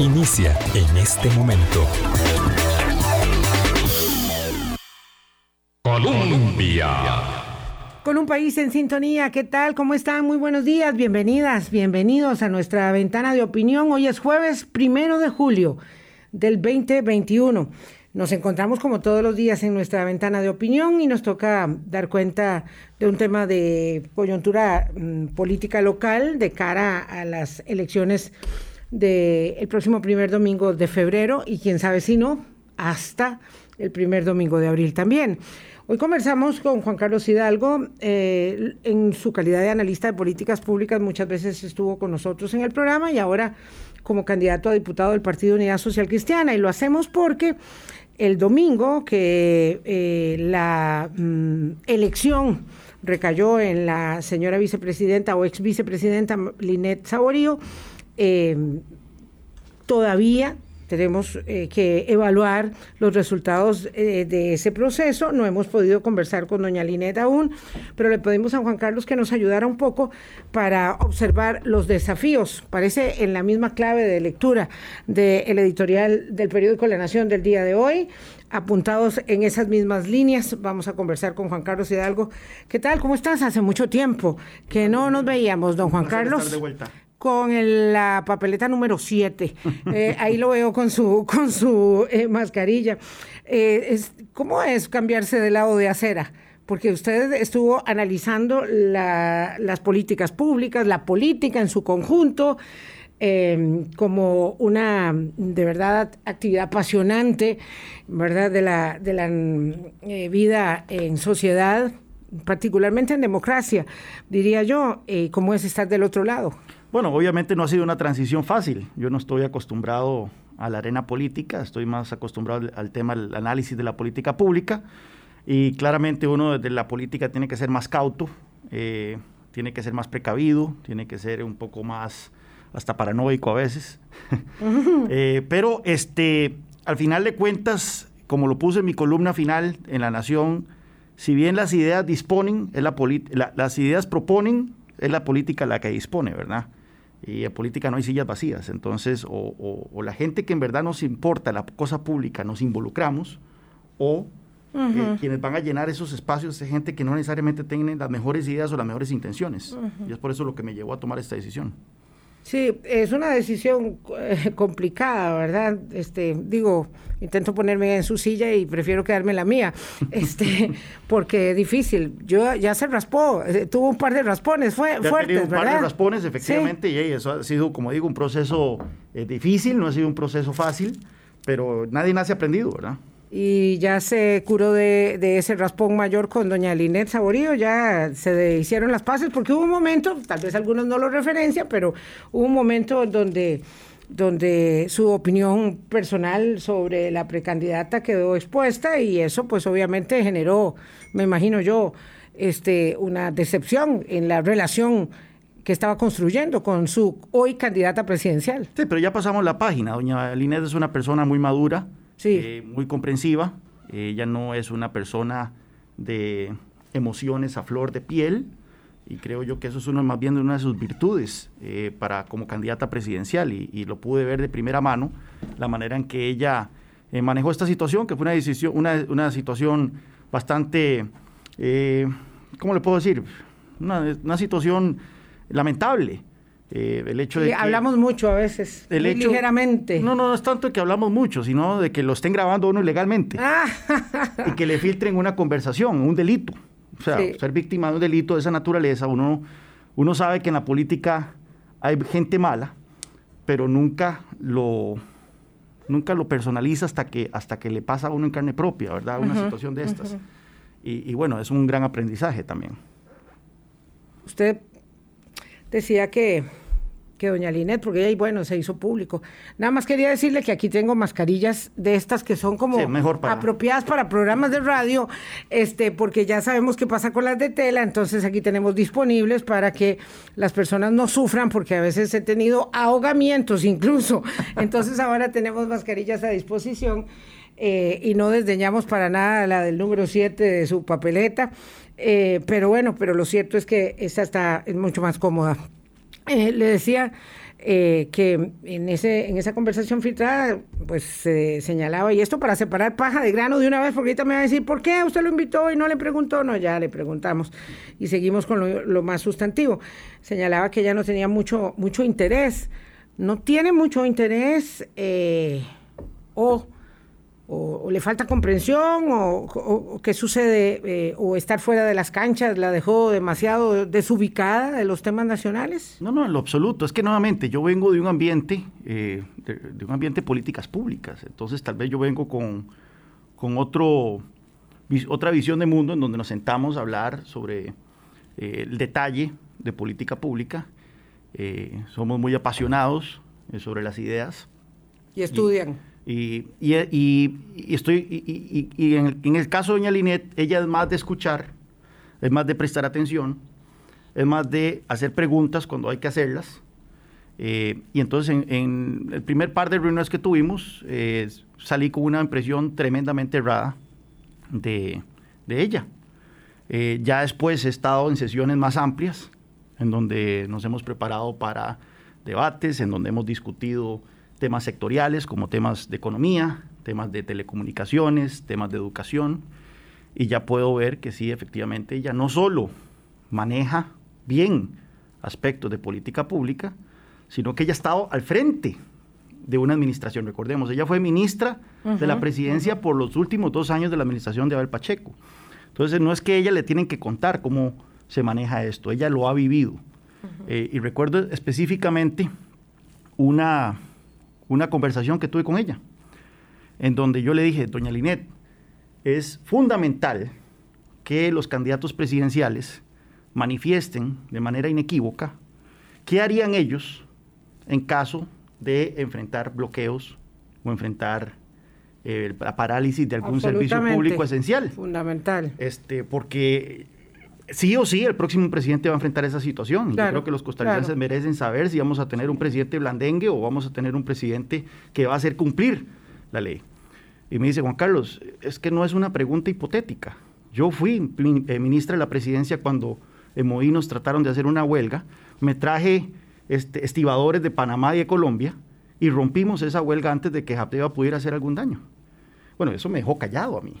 Inicia en este momento. Colombia. Con un país en sintonía, ¿qué tal? ¿Cómo están? Muy buenos días, bienvenidas, bienvenidos a nuestra ventana de opinión. Hoy es jueves primero de julio del 2021. Nos encontramos como todos los días en nuestra ventana de opinión y nos toca dar cuenta de un tema de coyuntura mm, política local de cara a las elecciones del próximo primer domingo de febrero y quién sabe si no, hasta el primer domingo de abril también. Hoy conversamos con Juan Carlos Hidalgo, eh, en su calidad de analista de políticas públicas, muchas veces estuvo con nosotros en el programa y ahora como candidato a diputado del Partido Unidad Social Cristiana. Y lo hacemos porque el domingo que eh, la mm, elección recayó en la señora vicepresidenta o ex vicepresidenta Linet Saborío, eh, todavía tenemos eh, que evaluar los resultados eh, de ese proceso. No hemos podido conversar con doña Linet aún, pero le pedimos a Juan Carlos que nos ayudara un poco para observar los desafíos. Parece en la misma clave de lectura del editorial del periódico La Nación del día de hoy. Apuntados en esas mismas líneas, vamos a conversar con Juan Carlos Hidalgo. ¿Qué tal? ¿Cómo estás? Hace mucho tiempo que no nos veíamos, don Juan Carlos. De vuelta con la papeleta número 7. Eh, ahí lo veo con su, con su eh, mascarilla. Eh, es, ¿Cómo es cambiarse de lado de acera? Porque usted estuvo analizando las políticas públicas, la política en su conjunto, como una, de verdad, actividad apasionante, ¿verdad?, de la, de la vida en sociedad, particularmente en democracia, diría yo, ¿cómo es estar del otro lado? Bueno, obviamente no ha sido una transición fácil. Yo no estoy acostumbrado a la arena política, estoy más acostumbrado al tema del análisis de la política pública y claramente uno desde la política tiene que ser más cauto, eh, tiene que ser más precavido, tiene que ser un poco más hasta paranoico a veces. Eh, pero este, al final de cuentas, como lo puse en mi columna final en La Nación, si bien las ideas disponen, es la, las ideas proponen, es la política la que dispone, ¿verdad? Y en política no hay sillas vacías. Entonces, o, la gente que en verdad nos importa la cosa pública nos involucramos, o eh, quienes van a llenar esos espacios es gente que no necesariamente tienen las mejores ideas o las mejores intenciones. Y es por eso lo que me llevó a tomar esta decisión. Sí, es una decisión eh, complicada, ¿verdad? Este, digo, intento ponerme en su silla y prefiero quedarme en la mía, este, porque es difícil. Yo ya se raspó, eh, tuvo un par de raspones fue, ya fuertes, un par de raspones, efectivamente, y eso ha sido, como digo, un proceso eh, difícil, no ha sido un proceso fácil, pero nadie nace aprendido, ¿verdad? Y ya se curó de, ese raspón mayor con doña Linet Saborío, ya se hicieron las paces, porque hubo un momento, tal vez algunos no lo referencian, pero hubo un momento donde, donde su opinión personal sobre la precandidata quedó expuesta y eso pues obviamente generó, me imagino yo, este, una decepción en la relación que estaba construyendo con su hoy candidata presidencial. Sí, pero ya pasamos la página. Doña Linet es una persona muy madura, eh, muy comprensiva. Ella no es una persona de emociones a flor de piel y creo yo que eso es uno, más bien una de sus virtudes eh, para como candidata presidencial y, lo pude ver de primera mano la manera en que ella eh, manejó esta situación que fue una decisión una, una situación bastante cómo le puedo decir una situación lamentable eh, el hecho de hablamos mucho a veces, ligeramente. No, no, no es tanto que hablamos mucho, sino de que lo estén grabando uno ilegalmente ah. y que le filtren una conversación, un delito. O sea, ser víctima de un delito de esa naturaleza, uno, uno sabe que en la política hay gente mala, pero nunca lo, nunca lo personaliza hasta que, hasta que le pasa a uno en carne propia, ¿verdad? Una situación de estas. y, y bueno, es un gran aprendizaje también. Usted decía que, que doña Linet, porque ahí, bueno, se hizo público. Nada más quería decirle que aquí tengo mascarillas de estas que son como apropiadas para programas de radio, este, porque ya sabemos qué pasa con las de tela, entonces aquí tenemos disponibles para que las personas no sufran, porque a veces he tenido ahogamientos incluso. Entonces ahora tenemos mascarillas a disposición. Eh, y no desdeñamos para nada la del número 7 de su papeleta. Eh, pero bueno, pero lo cierto es que esta está es mucho más cómoda. Eh, le decía eh, que en, ese, en esa conversación filtrada, pues se señalaba, y esto para separar paja de grano de una vez, porque ahorita me va a decir, ¿por qué usted lo invitó y no le preguntó? No, ya le preguntamos y seguimos con lo, más sustantivo. Señalaba que ella no tenía mucho, mucho interés, no tiene mucho interés eh, o o, le falta comprensión o, qué sucede eh, o estar fuera de las canchas la dejó demasiado desubicada de los temas nacionales? No, no, en lo absoluto. Es que nuevamente yo vengo de un ambiente, eh, de, un ambiente de políticas públicas. Entonces tal vez yo vengo con, con otro, otra visión de mundo en donde nos sentamos a hablar sobre eh, el detalle de política pública. somos muy apasionados sobre las ideas. Y estudian. Y, estoy, y, en, el, caso de doña Linet, ella es más de escuchar, es más de prestar atención, es más de hacer preguntas cuando hay que hacerlas. Eh, y entonces en, el primer par de reuniones que tuvimos, eh, salí con una impresión tremendamente errada de, ella. Eh, ya después he estado en sesiones más amplias, en donde nos hemos preparado para debates, en donde hemos discutido temas sectoriales como temas de economía, temas de telecomunicaciones, temas de educación, y ya puedo ver que sí, efectivamente, ella no solo maneja bien aspectos de política pública, sino que ella ha estado al frente de una administración. Recordemos, ella fue ministra de la presidencia por los últimos dos años de la administración de Abel Pacheco. Entonces, no es que ella le tienen que contar cómo se maneja esto, ella lo ha vivido. Eh, y recuerdo específicamente una una conversación que tuve con ella, en donde yo le dije, doña Linet, es fundamental que los candidatos presidenciales manifiesten de manera inequívoca qué harían ellos en caso de enfrentar bloqueos o enfrentar eh, la parálisis de algún servicio público esencial. Fundamental. Este, porque sí o sí el próximo presidente va a enfrentar esa situación. Yo creo que los costarricenses merecen saber si vamos a tener un presidente blandengue o vamos a tener un presidente que va a hacer cumplir la ley. Y me dice, Juan Carlos, es que no es una pregunta hipotética. Yo fui eh, ministra de la presidencia cuando en Moí trataron de hacer una huelga. Me traje este, estibadores de Panamá y de Colombia y rompimos esa huelga antes de que Japteva pudiera hacer algún daño. Bueno, eso me dejó callado a mí.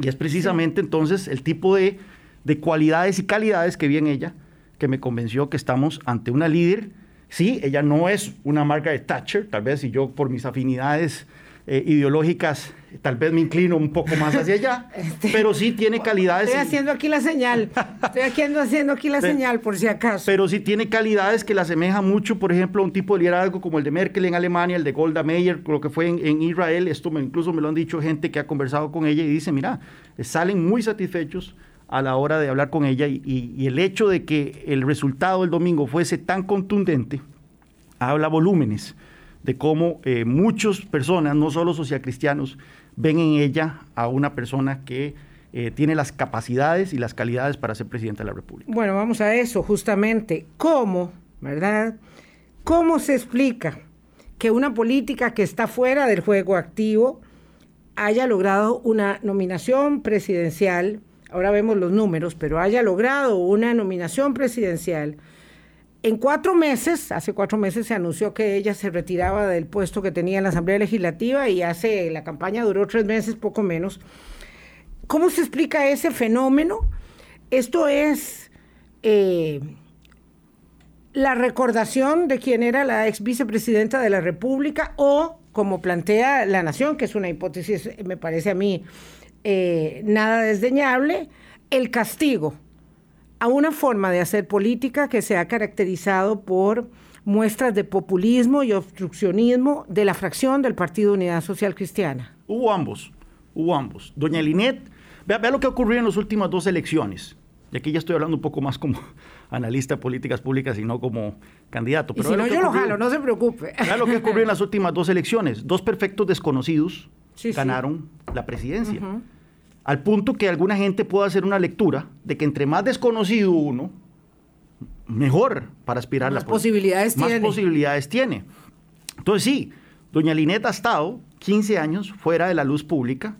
Y es precisamente entonces el tipo de de cualidades y calidades que vi en ella, que me convenció que estamos ante una líder. Sí, ella no es una marca de Thatcher, tal vez si yo por mis afinidades eh, ideológicas tal vez me inclino un poco más hacia allá, este, pero sí tiene calidades. Estoy haciendo aquí la señal, estoy haciendo, haciendo aquí la señal por si acaso. Pero sí tiene calidades que la asemeja mucho, por ejemplo, a un tipo de liderazgo como el de Merkel en Alemania, el de Golda Meir, lo que fue en, Israel, esto me, incluso me lo han dicho gente que ha conversado con ella y dice, mira, salen muy satisfechos a la hora de hablar con ella y, el hecho de que el resultado del domingo fuese tan contundente habla volúmenes de cómo eh, muchas personas, no solo socialcristianos, ven en ella a una persona que eh, tiene las capacidades y las calidades para ser presidente de la República. Bueno, vamos a eso justamente. ¿Cómo, verdad? ¿Cómo se explica que una política que está fuera del juego activo haya logrado una nominación presidencial ahora vemos los números, pero haya logrado una nominación presidencial. En cuatro meses, hace cuatro meses se anunció que ella se retiraba del puesto que tenía en la Asamblea Legislativa y hace la campaña duró tres meses, poco menos. ¿Cómo se explica ese fenómeno? Esto es eh, la recordación de quién era la ex vicepresidenta de la República o, como plantea la Nación, que es una hipótesis, me parece a mí, eh, nada desdeñable, el castigo a una forma de hacer política que se ha caracterizado por muestras de populismo y obstruccionismo de la fracción del Partido Unidad Social Cristiana. Hubo ambos, hubo ambos. Doña Linet, vea, lo que ocurrió en las últimas dos elecciones. Y aquí ya estoy hablando un poco más como analista de políticas públicas y no como candidato. Pero si no, yo lo jalo, no se preocupe. Vea lo que ocurrió en las últimas dos elecciones. Dos perfectos desconocidos ganaron la presidencia. Al punto que alguna gente pueda hacer una lectura de que entre más desconocido uno, mejor para aspirar más la posibilidades más posibilidades tiene. Entonces sí, doña Lineta ha estado 15 años fuera de la luz pública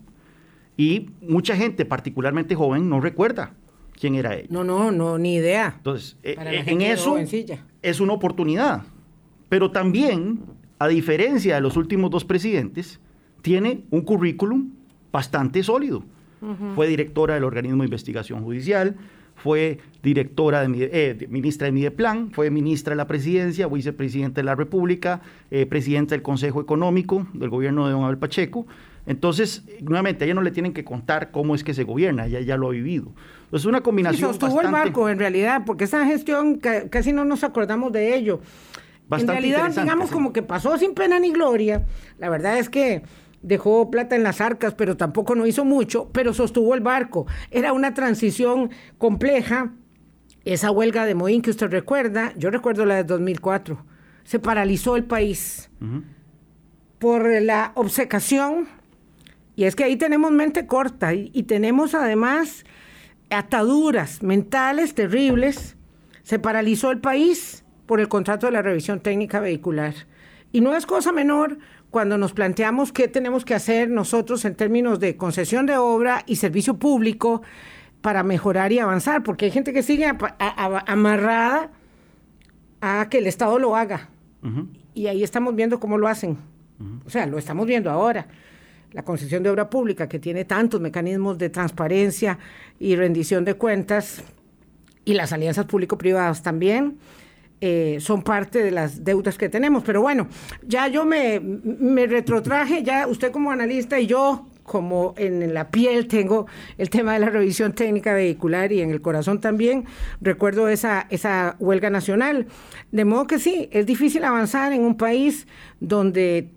y mucha gente, particularmente joven, no recuerda quién era ella. No, no, no, ni idea. Entonces, eh, eh, en eso es una oportunidad Pero también, a diferencia de los últimos dos presidentes, tiene un currículum bastante sólido. Fue directora del organismo de investigación judicial, fue directora de, eh, ministra de Mideplan, fue ministra de la presidencia, vicepresidenta de la República, eh, presidenta del Consejo Económico del gobierno de don Abel Pacheco. Entonces, nuevamente, a ella no le tienen que contar cómo es que se gobierna, ella ya lo ha vivido. Entonces, una combinación. Y sostuvo el barco, en realidad, porque esa gestión casi no nos acordamos de ello. Bastante en realidad, digamos, como que pasó sin pena ni gloria. La verdad es que dejó plata en las arcas, pero tampoco no hizo mucho, pero sostuvo el barco. Era una transición compleja. Esa huelga de Moín que usted recuerda, yo recuerdo la de 2004, se paralizó el país por la obcecación, y es que ahí tenemos mente corta y, y tenemos además ataduras mentales terribles. Se paralizó el país por el contrato de la revisión técnica vehicular. Y no es cosa menor cuando nos planteamos qué tenemos que hacer nosotros en términos de concesión de obra y servicio público para mejorar y avanzar, porque hay gente que sigue amarrada a que el Estado lo haga. Y ahí estamos viendo cómo lo hacen. O sea, lo estamos viendo ahora. La concesión de obra pública, que tiene tantos mecanismos de transparencia y rendición de cuentas, y las alianzas público-privadas también, eh, son parte de las deudas que tenemos. Pero bueno, ya yo me, me retrotraje, ya usted como analista y yo como en la piel tengo el tema de la revisión técnica vehicular y en el corazón también, recuerdo esa, esa huelga nacional. De modo que sí, es difícil avanzar en un país donde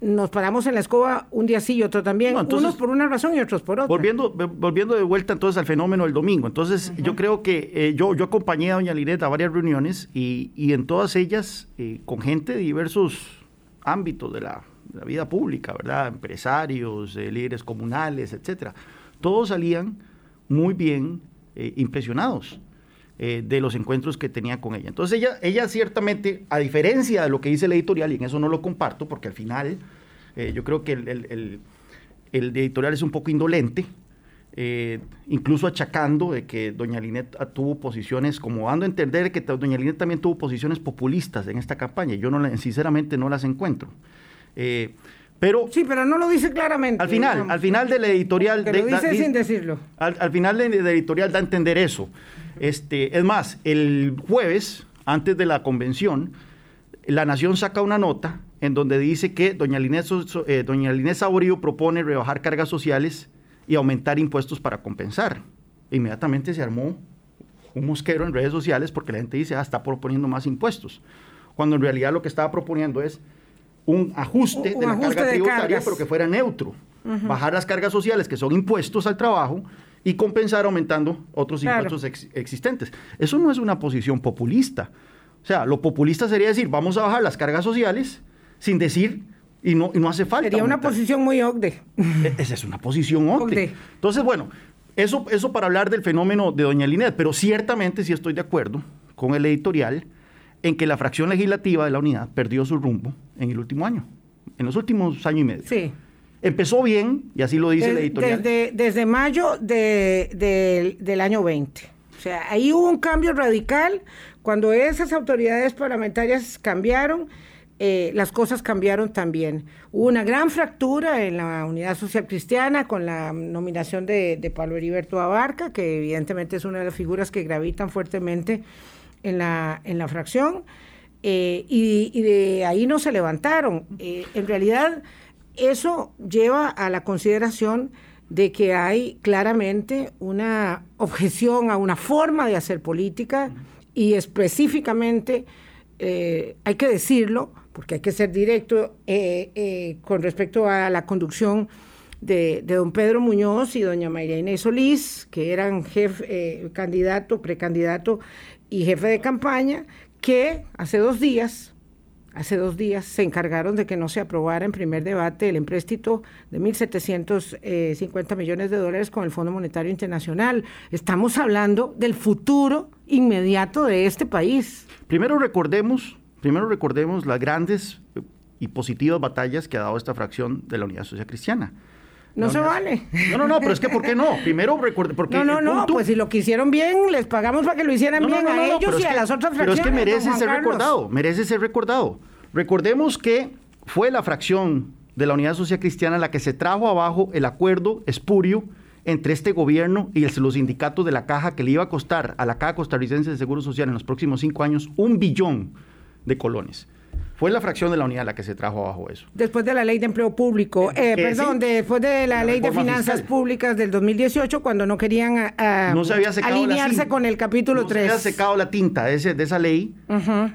nos paramos en la escoba un día sí y otro también, unos por una razón y otros por otra. Volviendo, volviendo de vuelta entonces al fenómeno del domingo, entonces yo creo que eh, yo, yo acompañé a doña Linet a varias reuniones y, y en todas ellas eh, con gente de diversos ámbitos de la, vida pública, ¿verdad? Empresarios, eh, líderes comunales, etcétera. Todos salían muy bien impresionados. De los encuentros que tenía con ella. Entonces ella, ella ciertamente, a diferencia de lo que dice el editorial, y en eso no lo comparto, porque al final eh, yo creo que el, editorial es un poco indolente, eh, incluso achacando de que doña Linet tuvo posiciones, como dando a entender que doña Linet también tuvo posiciones populistas en esta campaña. Yo no, sinceramente no las encuentro. Eh, pero, sí, pero no lo dice claramente. Al final, al final del editorial... lo dice sin decirlo. Al, final del, editorial da a entender eso. Este, es más, el jueves, antes de la convención, La Nación saca una nota en donde dice que doña Linés, eh, doña propone rebajar cargas sociales y aumentar impuestos para compensar. Inmediatamente se armó un mosquero en redes sociales porque la gente dice, ah, está proponiendo más impuestos. Cuando en realidad lo que estaba proponiendo es un ajuste de la carga tributaria, pero que fuera neutro. Bajar las cargas sociales, que son impuestos al trabajo, y compensar aumentando otros impuestos existentes. Eso no es una posición populista. O sea, lo populista sería decir, vamos a bajar las cargas sociales sin decir, y no, y no hace falta. Sería una posición muy OCDE. E, esa es una posición OCDE. Entonces, bueno, eso, eso para hablar del fenómeno de doña Linet, pero ciertamente sí estoy de acuerdo con el editorial en que la fracción legislativa de la unidad perdió su rumbo en el último año, en los últimos años y medio. Sí. Empezó bien, y así lo dice el editorial. Desde, desde mayo del año 20. O sea, ahí hubo un cambio radical. Cuando esas autoridades parlamentarias cambiaron, eh, las cosas cambiaron también. Hubo una gran fractura en la Unidad Social Cristiana con la nominación de, de Pablo Heriberto Abarca, que evidentemente es una de las figuras que gravitan fuertemente en la, en la fracción. Eh, y, de ahí no se levantaron. Eh, en realidad eso lleva a la consideración de que hay claramente una objeción a una forma de hacer política y específicamente, eh, hay que decirlo, porque hay que ser directo eh, eh, con respecto a la conducción de, don Pedro Muñoz y doña María Inés Solís, que eran jefe, candidato, precandidato y jefe de campaña, que hace dos días hace dos días se encargaron de que no se aprobara en primer debate el empréstito de 1.750 millones de dólares con el Fondo Monetario Internacional. Estamos hablando del futuro inmediato de este país. Primero recordemos, primero recordemos las grandes y positivas batallas que ha dado esta fracción de la Unidad Social Cristiana. No se vale. No, no, no, pero es que ¿por qué no? Primero recuerde, porque No, no, no, pues si lo que hicieron bien, les pagamos para que lo hicieran bien a ellos y a las otras fracciones. Pero es que merece ser recordado, merece ser recordado. Recordemos que fue la fracción de la Unidad Social Cristiana la que se trajo abajo el acuerdo espurio entre este gobierno y los sindicatos de la caja que le iba a costar a la Caja Costarricense de Seguro Social en los próximos cinco años un billón de colones. Fue la fracción de la unidad la que se trajo abajo eso. Después de la ley de empleo público, eh, perdón, después de la, ley de finanzas públicas del 2018, cuando no querían no se había alinearse con el capítulo 3. No se había secado la tinta de, ese, de esa ley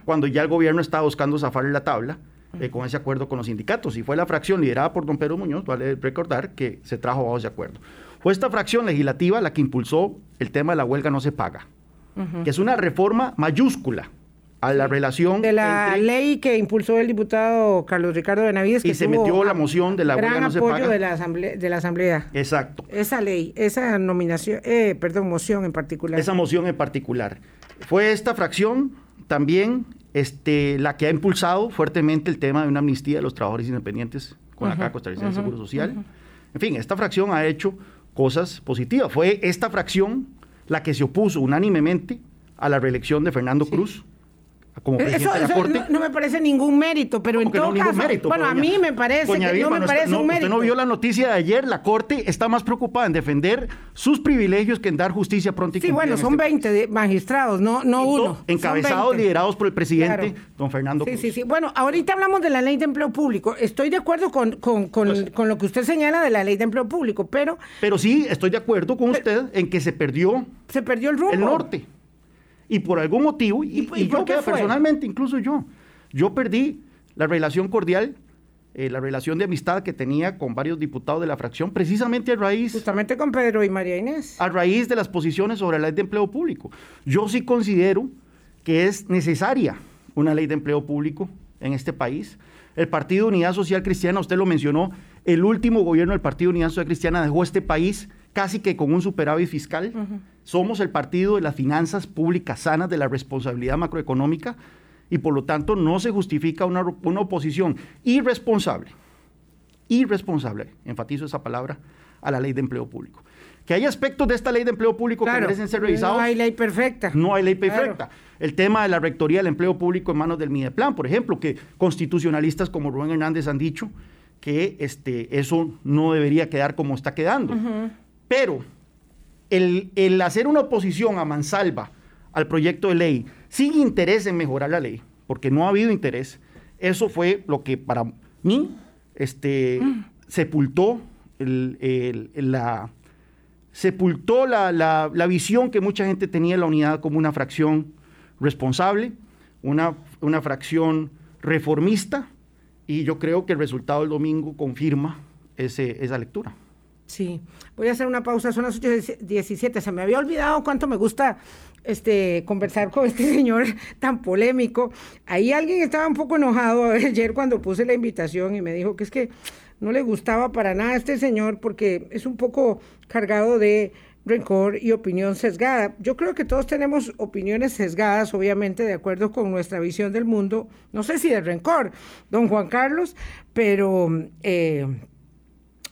cuando ya el gobierno estaba buscando zafarle la tabla. Eh, con ese acuerdo con los sindicatos. Y fue la fracción liderada por don Pedro Muñoz, vale recordar, que se trajo abajo ese acuerdo. Fue esta fracción legislativa la que impulsó el tema de la huelga no se paga, que es una reforma mayúscula a la relación de la ley que impulsó el diputado Carlos Ricardo Benavides y se metió la moción de la no se paga. de la asamblea de la asamblea. Exacto. Esa ley esa nominación eh, perdón moción en particular. Esa moción en particular. Fue esta fracción también este, la que ha impulsado fuertemente el tema de una amnistía de los trabajadores independientes con la Caja Costarricense de Seguro Social. En fin, esta fracción ha hecho cosas positivas. Fue esta fracción la que se opuso unánimemente a la reelección de Fernando Cruz como eh, eso, No, me parece ningún mérito, pero en todo caso, bueno, a mí me parece que no me parece un mérito. Usted no vio la noticia de ayer, la Corte está más preocupada en defender sus privilegios que en dar justicia pronta y Sí, bueno, son 20 este magistrados, no, no uno. Encabezados, liderados por el presidente, don Fernando Sí, sí, sí. Bueno, ahorita hablamos de la ley de empleo público. Estoy de acuerdo con, con, con, pues con lo que usted señala de la ley de empleo público, pero... Pero sí, estoy de acuerdo con usted en que se perdió... Se perdió el rumbo. El norte. Y por algún motivo, y, yo personalmente, incluso yo, yo perdí la relación cordial, eh, la relación de amistad que tenía con varios diputados de la fracción, precisamente a raíz... Justamente con Pedro y María Inés. A raíz de las posiciones sobre la ley de empleo público. Yo sí considero que es necesaria una ley de empleo público en este país. El Partido Unidad Social Cristiana, usted lo mencionó, el último gobierno del Partido Unidad Social Cristiana dejó este país casi que con un superávit fiscal. Somos el partido de las finanzas públicas sanas, de la responsabilidad macroeconómica, y por lo tanto no se justifica una, oposición irresponsable, irresponsable, enfatizo esa palabra, a la ley de empleo público. Que hay aspectos de esta ley de empleo público que merecen ser revisados. No hay ley perfecta. No hay ley perfecta. El tema de la rectoría del empleo público en manos del Mideplan, por ejemplo, que constitucionalistas como Rubén Hernández han dicho que este, eso no debería quedar como está quedando. Pero el, hacer una oposición a mansalva al proyecto de ley sin interés en mejorar la ley, porque no ha habido interés, eso fue lo que para mí este, sepultó la sepultó la, visión que mucha gente tenía de la unidad como una fracción responsable, una, una fracción reformista, y yo creo que el resultado del domingo confirma esa lectura. Sí, voy a hacer una pausa, son las 8.17. Se me había olvidado cuánto me gusta este, conversar con este señor tan polémico. Ahí alguien estaba un poco enojado ayer cuando puse la invitación y me dijo que es que no le gustaba para nada a este señor porque es un poco cargado de rencor y opinión sesgada. Yo creo que todos tenemos opiniones sesgadas, obviamente, de acuerdo con nuestra visión del mundo. No sé si de rencor, don Juan Carlos, pero... Eh,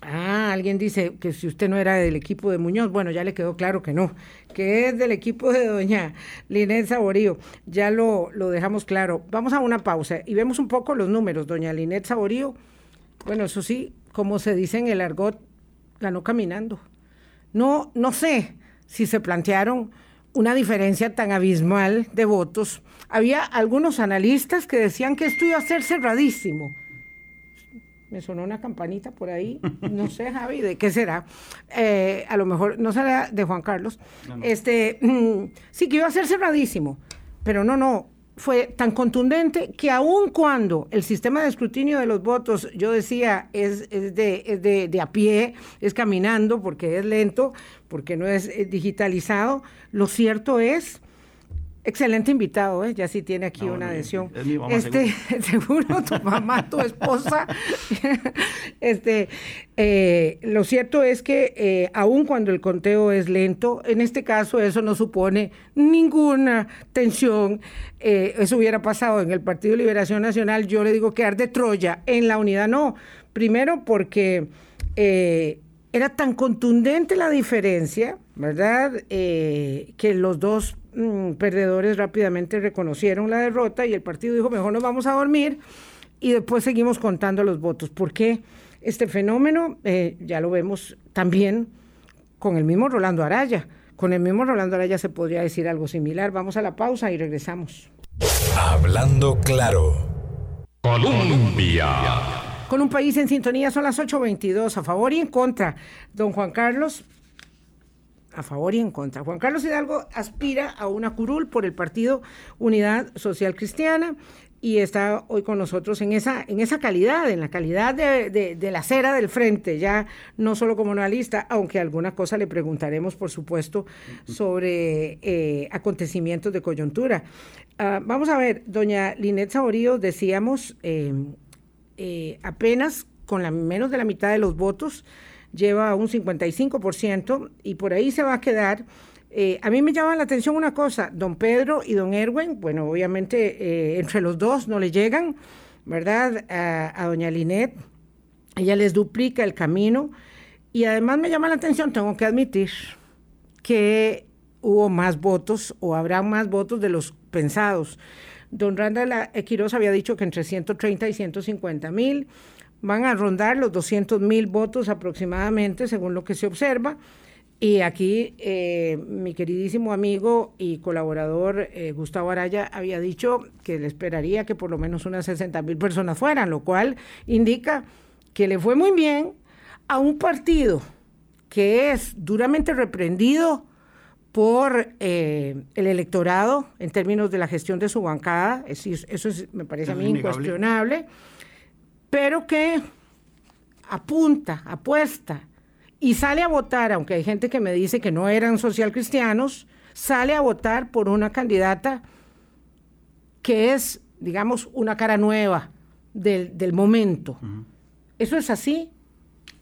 Ah, alguien dice que si usted no era del equipo de Muñoz, bueno, ya le quedó claro que no, que es del equipo de doña Linet Saborío, ya lo, lo dejamos claro. Vamos a una pausa y vemos un poco los números. Doña Linet Saborío, bueno, eso sí, como se dice en el argot, ganó caminando. No, no sé si se plantearon una diferencia tan abismal de votos. Había algunos analistas que decían que esto iba a ser cerradísimo me sonó una campanita por ahí, no sé, Javi, ¿de qué será? Eh, a lo mejor no será de Juan Carlos. Este, mm, sí que iba a ser cerradísimo, pero no, no, fue tan contundente que aun cuando el sistema de escrutinio de los votos, yo decía, es, de, de, a pie, es caminando, porque es lento, porque no es eh, digitalizado, lo cierto es Excelente invitado, ¿eh? ya sí tiene aquí una adhesión. este, seguro. tu mamá, tu esposa. este, eh, lo cierto es que eh, aun cuando el conteo es lento, en este caso eso no supone ninguna tensión. Eh, eso hubiera pasado en el Partido Liberación Nacional, yo le digo que arde Troya, en la unidad no. Primero porque era tan contundente la diferencia, ¿verdad? Eh, que los dos mm, perdedores rápidamente reconocieron la derrota y el partido dijo, mejor nos vamos a dormir y después seguimos contando los votos. ¿Por qué este fenómeno? Eh, ya lo vemos también con el mismo Rolando Araya. Con el mismo Rolando Araya se podría decir algo similar. Vamos a la pausa y regresamos. Hablando claro. Colombia con un país en sintonía. Son las 8.22, a favor y en contra. Don Juan Carlos, a favor y en contra. Juan Carlos Hidalgo aspira a una curul por el Partido Unidad Social Cristiana y está hoy con nosotros en esa, en esa calidad, en la calidad de, la cera del frente, ya no solo como analista, aunque alguna cosa le preguntaremos, por supuesto, sobre eh, acontecimientos de coyuntura. Ah, vamos a ver, doña Linet Saborío, decíamos eh, eh, apenas con la, menos de la mitad de los votos, lleva un 55% y por ahí se va a quedar. Eh, a mí me llama la atención una cosa, don Pedro y don Erwin, bueno, obviamente eh, entre los dos no le llegan, ¿verdad? A, doña Linet, ella les duplica el camino y además me llama la atención, tengo que admitir, que hubo más votos o habrá más votos de los pensados. Don Randall Quiroz había dicho que entre 130 y 150 mil van a rondar los 200 mil votos aproximadamente, según lo que se observa. Y aquí eh, mi queridísimo amigo y colaborador eh, Gustavo Araya había dicho que le esperaría que por lo menos unas 60 mil personas fueran, lo cual indica que le fue muy bien a un partido que es duramente reprendido por eh, el electorado en términos de la gestión de su bancada, eso me parece a mí incuestionable, pero que apunta, apuesta y sale a votar, aunque hay gente que me dice que no eran social cristianos, sale a votar por una candidata que es, digamos, una cara nueva del, momento. ¿Eso es así?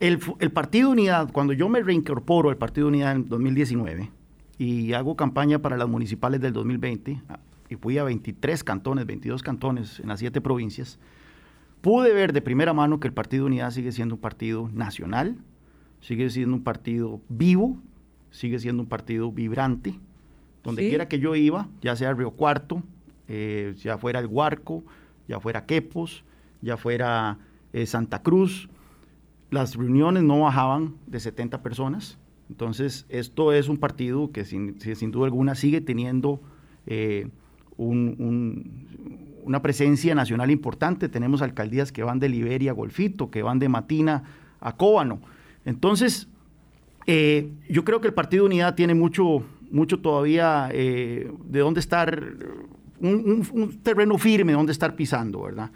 El, el Partido Unidad, cuando yo me reincorporo al Partido Unidad en 2019, y hago campaña para las municipales del 2020 ah, y fui a 23 cantones, 22 cantones en las siete provincias, pude ver de primera mano que el Partido Unidad sigue siendo un partido nacional, sigue siendo un partido vivo, sigue siendo un partido vibrante. Donde quiera que yo iba, ya sea Río Cuarto, eh, ya fuera el Huarco, ya fuera Quepos, ya fuera eh, Santa Cruz, las reuniones no bajaban de 70 personas. Entonces, esto es un partido que sin, duda alguna sigue teniendo eh, una presencia nacional importante. Tenemos alcaldías que van de Liberia a Golfito, que van de Matina a Cóbano. Entonces, eh, yo creo que el Partido Unidad tiene mucho, mucho todavía eh, de dónde estar, un, terreno firme donde estar pisando, ¿verdad?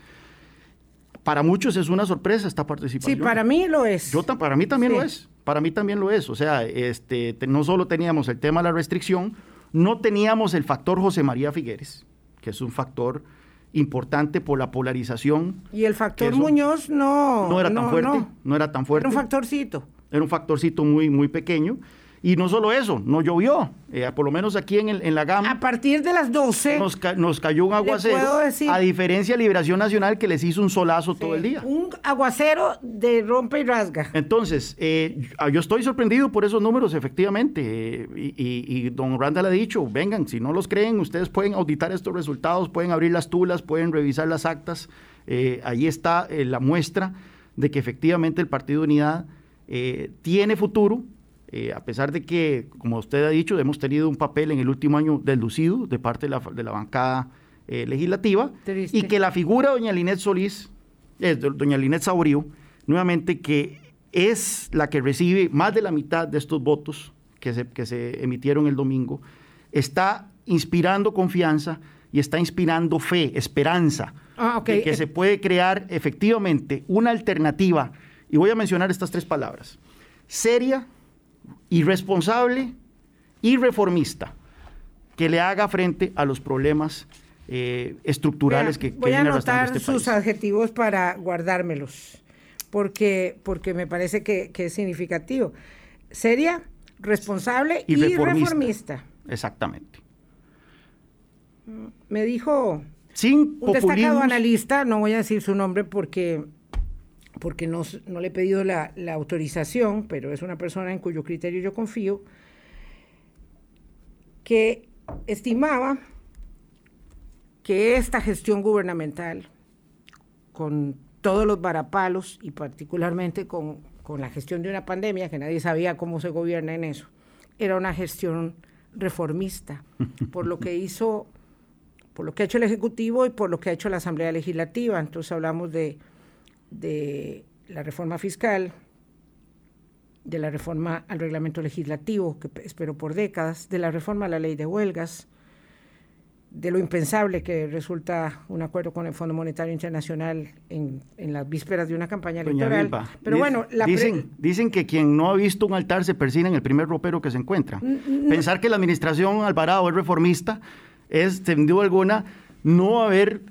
Para muchos es una sorpresa esta participación. Sí, para mí lo es. Yo, para mí también lo es. Para mí también lo es. O sea, este, no solo teníamos el tema de la restricción, no teníamos el factor José María Figueres, que es un factor importante por la polarización. Y el factor Muñoz no, no era tan fuerte, no. era tan fuerte. Era un factorcito. Era un factorcito muy, muy pequeño. Y no solo eso, no llovió. Eh, por lo menos aquí en, en, la gama. A partir de las 12. Nos, cayó un aguacero. a diferencia de Liberación Nacional que les hizo un solazo todo el día. Un aguacero de rompe y rasga. Entonces, eh, yo estoy sorprendido por esos números, efectivamente. Eh, y, don Randall ha dicho: vengan, si no los creen, ustedes pueden auditar estos resultados, pueden abrir las tulas, pueden revisar las actas. ahí está la muestra de que efectivamente el Partido Unidad tiene futuro eh, a pesar de que, como usted ha dicho, hemos tenido un papel en el último año deslucido de parte de la, de la bancada eh, legislativa, y que la figura de doña Linet Solís, es doña Linet Saborío, nuevamente que es la que recibe más de la mitad de estos votos que se, que se emitieron el domingo, está inspirando confianza y está inspirando fe, esperanza, ah, de que se puede crear efectivamente una alternativa, y voy a mencionar estas tres palabras, seria, irresponsable y reformista que le haga frente a los problemas eh, estructurales que, que Voy a anotar este sus adjetivos para guardármelos, porque, porque me parece que, es significativo. Seria, responsable y, reformista. Exactamente. Me dijo Sin un destacado analista, no voy a decir su nombre porque porque no, no le he pedido la, la autorización, pero es una persona en cuyo criterio yo confío, que estimaba que esta gestión gubernamental, con todos los varapalos y particularmente con, con, la gestión de una pandemia, que nadie sabía cómo se gobierna en eso, era una gestión reformista, por lo que hizo, por lo que ha hecho el Ejecutivo y por lo que ha hecho la Asamblea Legislativa. Entonces hablamos de, de la reforma fiscal, de la reforma al reglamento legislativo, que espero por décadas, de la reforma a la ley de huelgas, de lo impensable que resulta un acuerdo con el Fondo Monetario Internacional en, en las vísperas de una campaña electoral. Pero bueno, dicen, dicen que quien no ha visto un altar se persina en el primer ropero que se encuentra. Pensar que la administración Alvarado es reformista es, sin duda alguna, no haber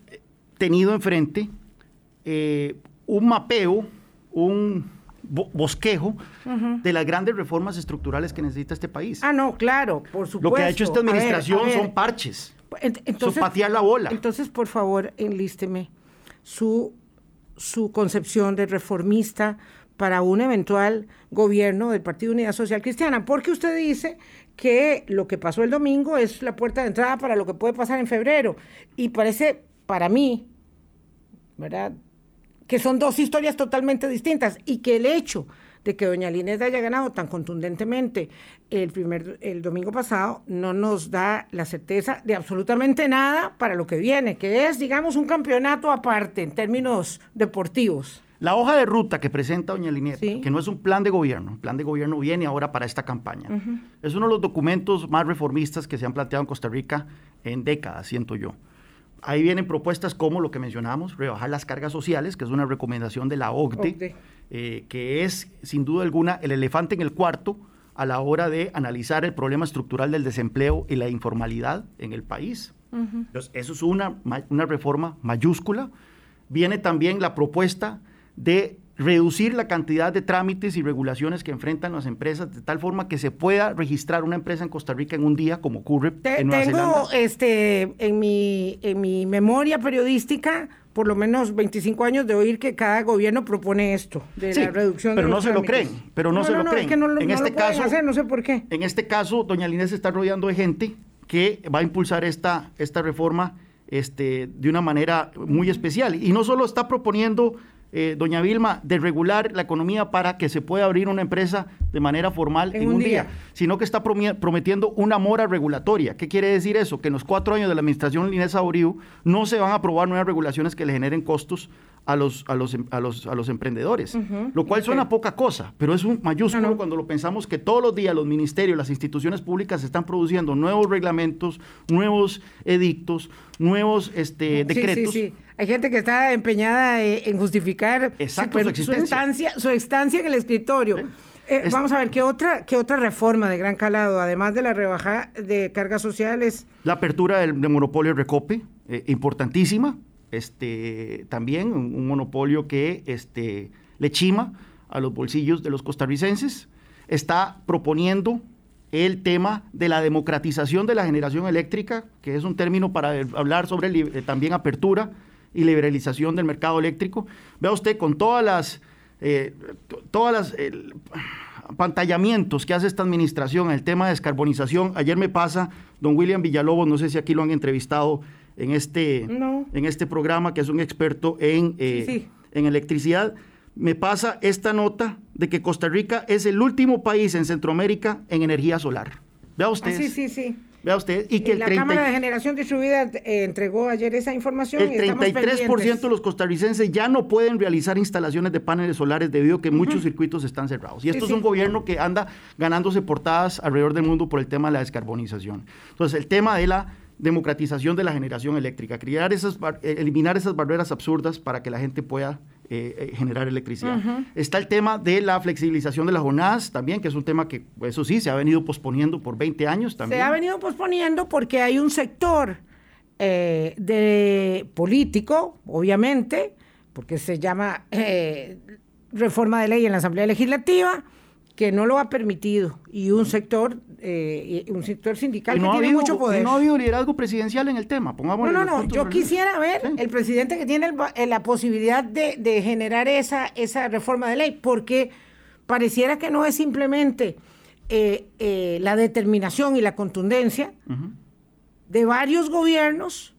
tenido enfrente eh, un mapeo, un bosquejo de las grandes reformas estructurales que necesita este país. Ah, no, claro, por supuesto. Lo que ha hecho esta administración son parches. Entonces, patear la bola. Entonces, por favor, enlísteme su, su concepción de reformista para un eventual gobierno del Partido Unidad Social Cristiana, porque usted dice que lo que pasó el domingo es la puerta de entrada para lo que puede pasar en febrero. Y parece, para mí, ¿verdad? Que son dos historias totalmente distintas y que el hecho de que doña Linés haya ganado tan contundentemente el, primer, el domingo pasado no nos da la certeza de absolutamente nada para lo que viene, que es, digamos, un campeonato aparte en términos deportivos. La hoja de ruta que presenta doña Linés, que no es un plan de gobierno, el plan de gobierno viene ahora para esta campaña. Es uno de los documentos más reformistas que se han planteado en Costa Rica en décadas, siento yo. Ahí vienen propuestas como lo que mencionamos, rebajar las cargas sociales, que es una recomendación de la OCDE, eh, que es sin duda alguna el elefante en el cuarto a la hora de analizar el problema estructural del desempleo y la informalidad en el país. Entonces, eso es una, una reforma mayúscula. Viene también la propuesta de reducir la cantidad de trámites y regulaciones que enfrentan las empresas de tal forma que se pueda registrar una empresa en Costa Rica en un día como ocurre en Nueva tengo este en mi en mi memoria periodística por lo menos 25 años de oír que cada gobierno propone esto de la reducción pero de no se lo creen pero no, se lo creen. en este caso no sé por qué. en este caso doña Linés se está rodeando de gente que va a impulsar esta esta reforma este, de una manera muy especial. Y no solo está proponiendo eh, doña Vilma, de regular la economía para que se pueda abrir una empresa de manera formal en, un, día. sino que está prometiendo una mora regulatoria. ¿Qué quiere decir eso? Que en los cuatro años de la administración Inés Auriu no se van a aprobar nuevas regulaciones que le generen costos a los, a los, a los, a los emprendedores, lo cual suena poca cosa, pero es un mayúsculo cuando lo pensamos que todos los días los ministerios, las instituciones públicas están produciendo nuevos reglamentos, nuevos edictos, nuevos este, decretos. Sí, sí, sí. Hay gente que está empeñada eh, en justificar su, estancia, su estancia en el escritorio. Eh, vamos a ver, ¿qué otra, ¿qué otra reforma de gran calado, además de la rebaja de cargas sociales? La apertura del, monopolio Recope, eh, importantísima. Este, también un, monopolio que este, le chima a los bolsillos de los costarricenses. Está proponiendo el tema de la democratización de la generación eléctrica, que es un término para hablar sobre también apertura y liberalización del mercado eléctrico. Vea usted con todas las, eh, todas las pantallamientos que hace esta administración en el tema de descarbonización. Ayer me pasa, don William Villalobos, no sé si aquí lo han entrevistado en este, en este programa, que es un experto en, eh, en electricidad. Me pasa esta nota de que Costa Rica es el último país en Centroamérica en energía solar. Vea usted. Ah, sí, sí, sí. Vea usted. Y que la Cámara de Generación Distribuida eh, entregó ayer esa información. El 33% de los costarricenses ya no pueden realizar instalaciones de paneles solares debido a que muchos circuitos están cerrados. Y esto es un gobierno que anda ganándose portadas alrededor del mundo por el tema de la descarbonización. Entonces, el tema de la democratización de la generación eléctrica, crear esas, eliminar esas barreras absurdas para que la gente pueda eh, eh, generar electricidad. Está el tema de la flexibilización de las jornadas también, que es un tema que, eso sí, se ha venido posponiendo por 20 años también. Se ha venido posponiendo porque hay un sector eh, de político, obviamente, porque se llama reforma de ley en la Asamblea Legislativa, que no lo ha permitido y un sector eh, un sector sindical no que tiene mucho poder. no ha habido liderazgo presidencial en el tema. Pongamos no, no, no. Yo quisiera ver el presidente que tiene eh, la posibilidad de, generar esa, esa reforma de ley, porque pareciera que no es simplemente eh, la determinación y la contundencia de varios gobiernos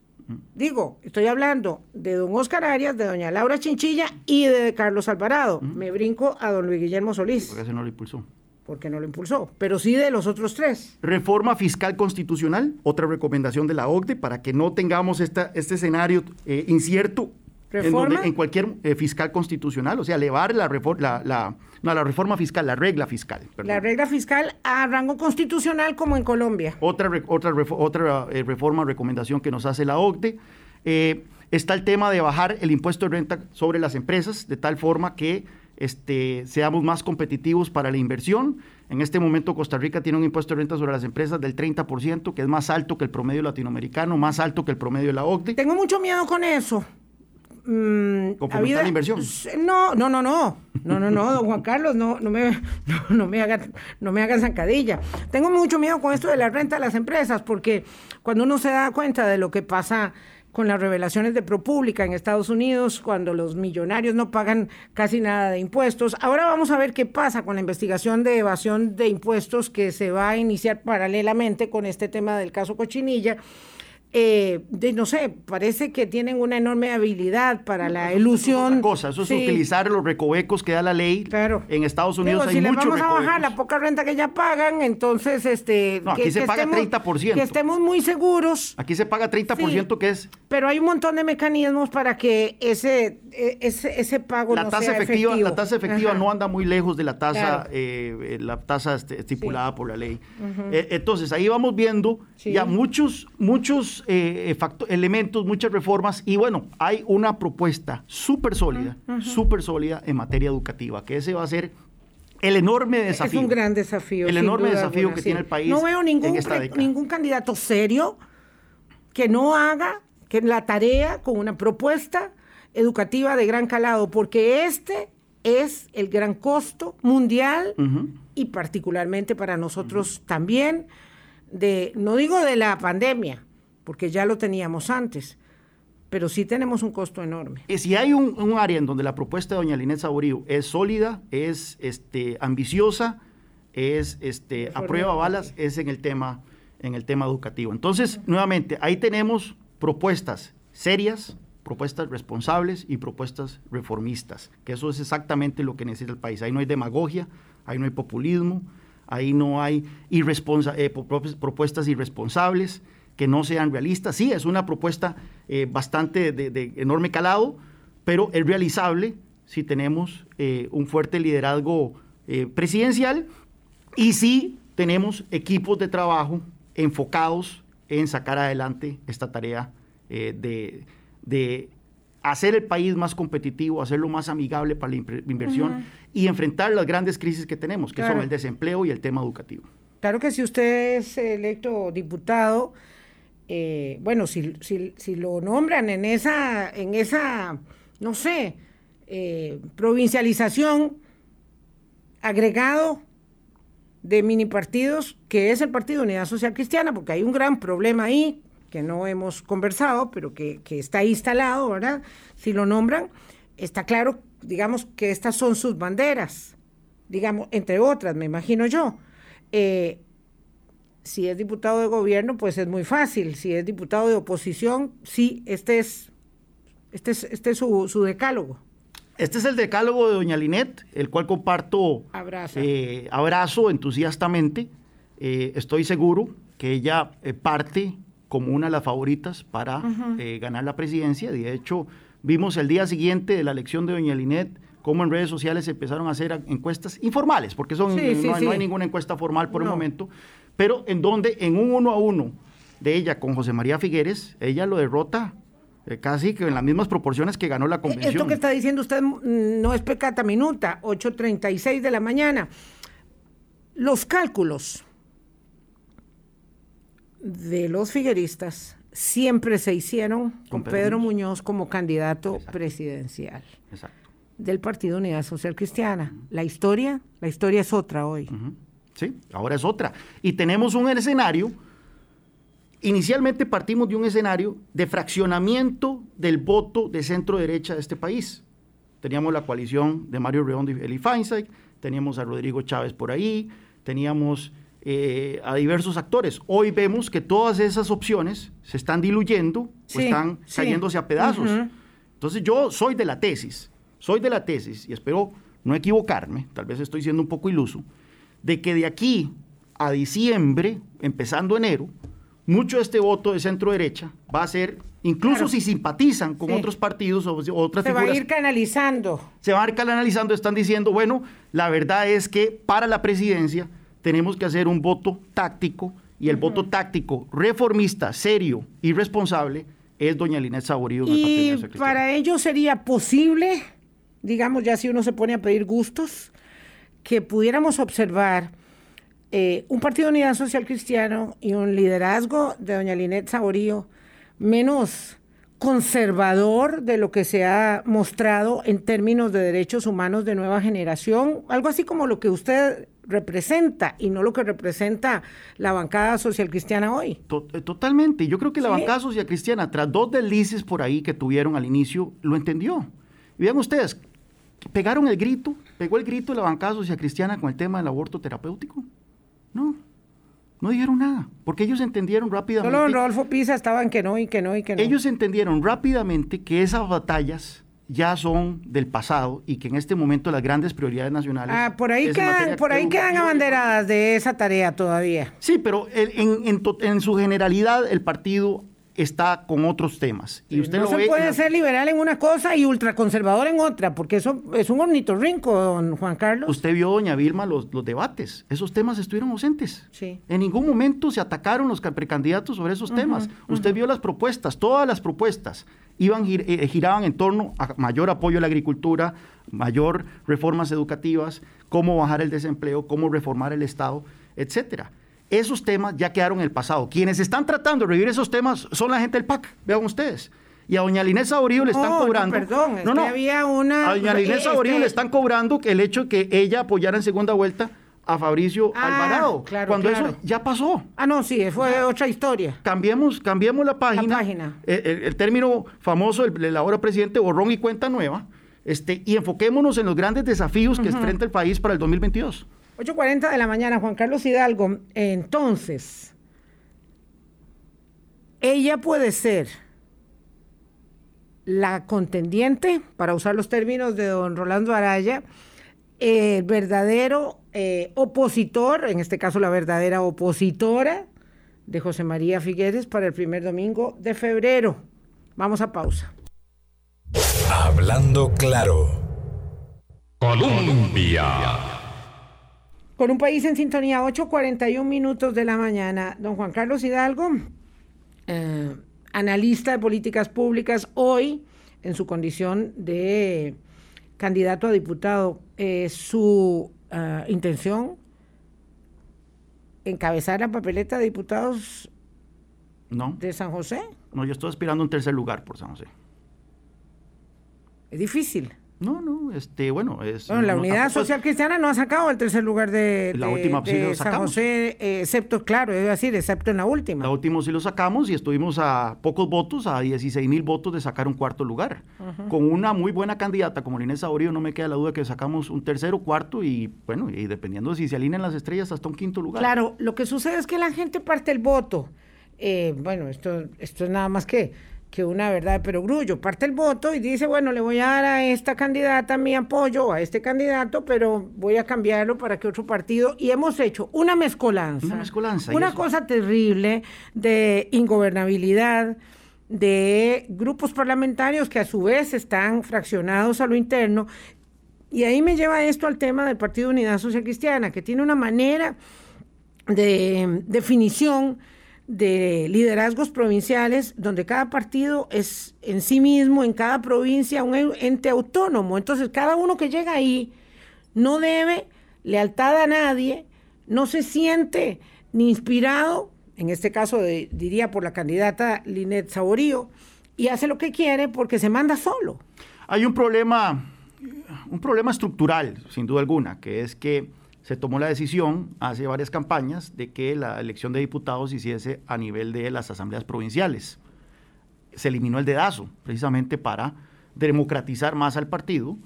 Digo, estoy hablando de don Oscar Arias, de doña Laura Chinchilla y de Carlos Alvarado. Me brinco a don Luis Guillermo Solís. Porque ese no lo impulsó. Porque no lo impulsó, pero sí de los otros tres. Reforma fiscal constitucional, otra recomendación de la OCDE para que no tengamos esta, este escenario eh, incierto en, donde, en, cualquier eh, fiscal constitucional, o sea, elevar la, la, la, no, la reforma fiscal, la regla fiscal. La regla fiscal a rango constitucional como en Colombia. Otra, otra, otra eh, reforma, recomendación que nos hace la OCDE. Eh, está el tema de bajar el impuesto de renta sobre las empresas, de tal forma que este, seamos más competitivos para la inversión. En este momento Costa Rica tiene un impuesto de renta sobre las empresas del 30%, que es más alto que el promedio latinoamericano, más alto que el promedio de la OCDE. Tengo mucho miedo con eso. Mm, la inversión? No, no, no, no. No, no, no, don Juan Carlos, no, no me, no, me hagan, no me hagan zancadilla. Tengo mucho miedo con esto de la renta de las empresas, porque cuando uno se da cuenta de lo que pasa con las revelaciones de ProPublica en Estados Unidos, cuando los millonarios no pagan casi nada de impuestos. Ahora vamos a ver qué pasa con la investigación de evasión de impuestos que se va a iniciar paralelamente con este tema del caso Cochinilla eh, de, no sé, parece que tienen una enorme habilidad para la ilusión. cosa, eso es utilizar los recovecos que da la ley. Claro. En Estados Unidos hay si muchos vamos a bajar la poca renta que ya pagan, entonces este no, aquí se paga estemos, 30%. Que estemos muy seguros. Aquí se paga 30% que es Pero hay un montón de mecanismos para que ese e, ese, ese pago la no tasa sea efectiva, efectivo. La tasa efectiva no anda muy lejos de la tasa eh, la tasa este, estipulada por la ley. Eh, entonces, ahí vamos viendo ya muchos muchos eh, factores elementos, muchas reformas y bueno, hay una propuesta súper sólida, súper sólida en materia educativa, que ese va a ser el enorme desafío. Es un gran desafío. El enorme desafío que tiene el país. No veo ningún, ningún candidato serio que no haga que la tarea con una propuesta educativa de gran calado, porque este es el gran costo mundial y particularmente para nosotros también de, no digo de la pandemia, porque ya lo teníamos antes, pero sí tenemos un costo enorme. Y si hay un, área en donde la propuesta de doña Linet Saborío es sólida, es este, ambiciosa, es este, a prueba balas, es en el tema en el tema educativo. Entonces, nuevamente, ahí tenemos propuestas serias, propuestas responsables y propuestas reformistas, que eso es exactamente lo que necesita el país. Ahí no hay demagogia, ahí no hay populismo, ahí no hay eh, propuestas irresponsables, que no sean realistas. Sí, es una propuesta eh, bastante de, enorme calado, pero es realizable si tenemos eh, un fuerte liderazgo eh, presidencial y si tenemos equipos de trabajo enfocados en sacar adelante esta tarea de, hacer el país más competitivo, hacerlo más amigable para la inversión y enfrentar las grandes crisis que tenemos, que son el desempleo y el tema educativo. Claro que si usted es electo diputado, eh, bueno, si, si, lo nombran en esa, en esa no sé, eh, provincialización, agregado de mini partidos, que es el Partido Unidad Social Cristiana, porque hay un gran problema ahí que no hemos conversado, pero que, está instalado, ¿verdad? Si lo nombran, está claro, digamos, que estas son sus banderas, digamos, entre otras, me imagino yo. Eh, si es diputado de gobierno, pues es muy fácil. Si es diputado de oposición, sí, este es, este es, este es su, decálogo. Este es el decálogo de doña Linet, el cual comparto eh, abrazo entusiastamente. Eh, estoy seguro que ella eh, parte como una de las favoritas para ganar la presidencia. De hecho, vimos el día siguiente de la elección de doña Linet cómo en redes sociales empezaron a hacer encuestas informales, porque son, no, hay, ninguna encuesta formal por el momento, pero en donde en un uno a uno de ella con José María Figueres, ella lo derrota eh, casi que en las mismas proporciones que ganó la convención. Esto que está diciendo usted no es pecata minuta, 8.36 de la mañana. Los cálculos de los figueristas siempre se hicieron con, Pedro, Muñoz como candidato presidencial. Exacto. del Partido Unidad Social Cristiana. La historia, la historia es otra hoy. Sí, ahora es otra. Y tenemos un escenario, inicialmente partimos de un escenario de fraccionamiento del voto de centro derecha de este país. Teníamos la coalición de Mario Redondo y Eli Feinstein, teníamos a Rodrigo Chávez por ahí, teníamos eh, a diversos actores. Hoy vemos que todas esas opciones se están diluyendo o están cayéndose a pedazos. Entonces yo soy de la tesis, soy de la tesis, y espero no equivocarme, tal vez estoy siendo un poco iluso, de que de aquí a diciembre, empezando enero, mucho de este voto de centro derecha va a ser, incluso si simpatizan con otros partidos o, otras se figuras. Se va a ir canalizando. Se va a ir canalizando, están diciendo, bueno, la verdad es que para la presidencia tenemos que hacer un voto táctico y el voto táctico reformista, serio y responsable es doña Linet Saborío. Y para ello sería posible, digamos ya si uno se pone a pedir gustos, que pudiéramos observar eh, un Partido de Unidad Social Cristiano y un liderazgo de doña Linet Saborío menos conservador de lo que se ha mostrado en términos de derechos humanos de nueva generación, algo así como lo que usted representa y no lo que representa la bancada social cristiana hoy. Eh, totalmente. Yo creo que la bancada social cristiana, tras dos deslices por ahí que tuvieron al inicio, lo entendió. Vean ustedes, pegaron el grito, pegó el grito de la bancada social cristiana con el tema del aborto terapéutico. No, no dijeron nada, porque ellos entendieron rápidamente. Solo Rodolfo Pisa estaban que no y que no y que no. Ellos entendieron rápidamente que esas batallas ya son del pasado y que en este momento las grandes prioridades nacionales. Ah, por ahí quedan, por ahí quedan abanderadas de esa tarea todavía. Sí, pero en, en, en su generalidad el partido está con otros temas. Y usted no se puede ser liberal en una cosa y ultraconservador en otra, porque eso es un ornitorrinco, don Juan Carlos. Usted vio, doña Vilma, los, los debates. Esos temas estuvieron ausentes. Sí. En ningún momento se atacaron los precandidatos sobre esos temas. Usted vio las propuestas, todas las propuestas iban eh, giraban en torno a mayor apoyo a la agricultura, mayor reformas educativas, cómo bajar el desempleo, cómo reformar el Estado, etcétera. Esos temas ya quedaron en el pasado. Quienes están tratando de revivir esos temas son la gente del PAC, vean ustedes. Y a doña Inés Saborío le están cobrando. No, perdón, no, no. había una. A doña Inés Saborío este le están cobrando el hecho de que ella apoyara en segunda vuelta a Fabricio ah, Alvarado. Claro, cuando eso ya pasó. Ah, no, sí, fue otra historia. Cambiemos, cambiemos la página. La página. El, término famoso de la ahora presidente, borrón y cuenta nueva. Este, y enfoquémonos en los grandes desafíos que enfrenta el país para el 2022. 8.40 de la mañana, Juan Carlos Hidalgo. Entonces, ella puede ser la contendiente, para usar los términos de don Rolando Araya, el verdadero eh, opositor, en este caso la verdadera opositora de José María Figueres para el primer domingo de febrero. Vamos a pausa. Hablando claro. Colombia. Con un país en sintonía, 8.41 minutos de la mañana. Don Juan Carlos Hidalgo, eh, analista de políticas públicas, hoy en su condición de candidato a diputado, eh, su eh, intención encabezar la papeleta de diputados no. de San José. No, yo estoy aspirando a un tercer lugar por San José. Es difícil. No, no, este, bueno, es... Bueno, la Unidad Social Cristiana no ha sacado el tercer lugar de, la última sí lo San José, eh, excepto, claro, es decir, excepto en la última. La última sí lo sacamos y estuvimos a pocos votos, a 16 mil votos de sacar un cuarto lugar. Con una muy buena candidata como Inés Saborío, no me queda la duda que sacamos un tercero, cuarto y, bueno, y dependiendo de si se alinean las estrellas, hasta un quinto lugar. Claro, lo que sucede es que la gente parte el voto. Eh, bueno, esto, esto es nada más que que una verdad pero grullo parte el voto y dice, bueno, le voy a dar a esta candidata mi apoyo, a este candidato, pero voy a cambiarlo para que otro partido. Y hemos hecho una mezcolanza. Una mezcolanza. Una cosa terrible de ingobernabilidad de grupos parlamentarios que a su vez están fraccionados a lo interno. Y ahí me lleva esto al tema del Partido Unidad Social Cristiana, que tiene una manera de definición de liderazgos provinciales donde cada partido es en sí mismo, en cada provincia, un ente autónomo. Entonces, cada uno que llega ahí no debe lealtad a nadie, no se siente ni inspirado, en este caso diría por la candidata Linet Saborío, y hace lo que quiere porque se manda solo. Hay un problema un problema estructural, sin duda alguna, que es que se tomó la decisión hace varias campañas de que la elección de diputados hiciese a nivel de las asambleas provinciales. Se eliminó el dedazo, precisamente para democratizar más al partido.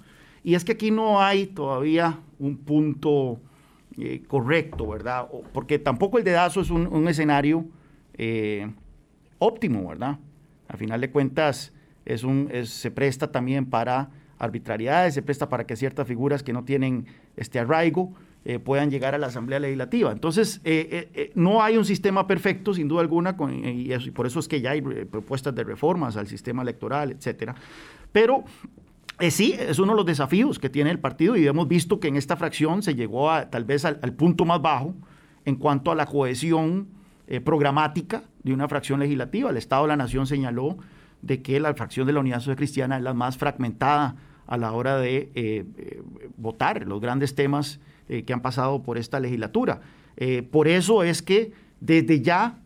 Y es que aquí no hay todavía un punto eh, correcto, ¿verdad? Porque tampoco el dedazo es un, escenario eh, óptimo, ¿verdad? Al final de cuentas, es un, se presta también para arbitrariedades, se presta para que ciertas figuras que no tienen este arraigo eh, puedan llegar a la Asamblea Legislativa. Entonces, no hay un sistema perfecto, sin duda alguna, y, por eso es que ya hay propuestas de reformas al sistema electoral, etcétera. Pero eh, sí, es uno de los desafíos que tiene el partido y hemos visto que en esta fracción se llegó a, tal vez al, punto más bajo en cuanto a la cohesión eh, programática de una fracción legislativa. El Estado de la Nación señaló de que la fracción de la Unidad Social Cristiana es la más fragmentada a la hora de eh, votar los grandes temas que han pasado por esta legislatura. por eso es que desde ya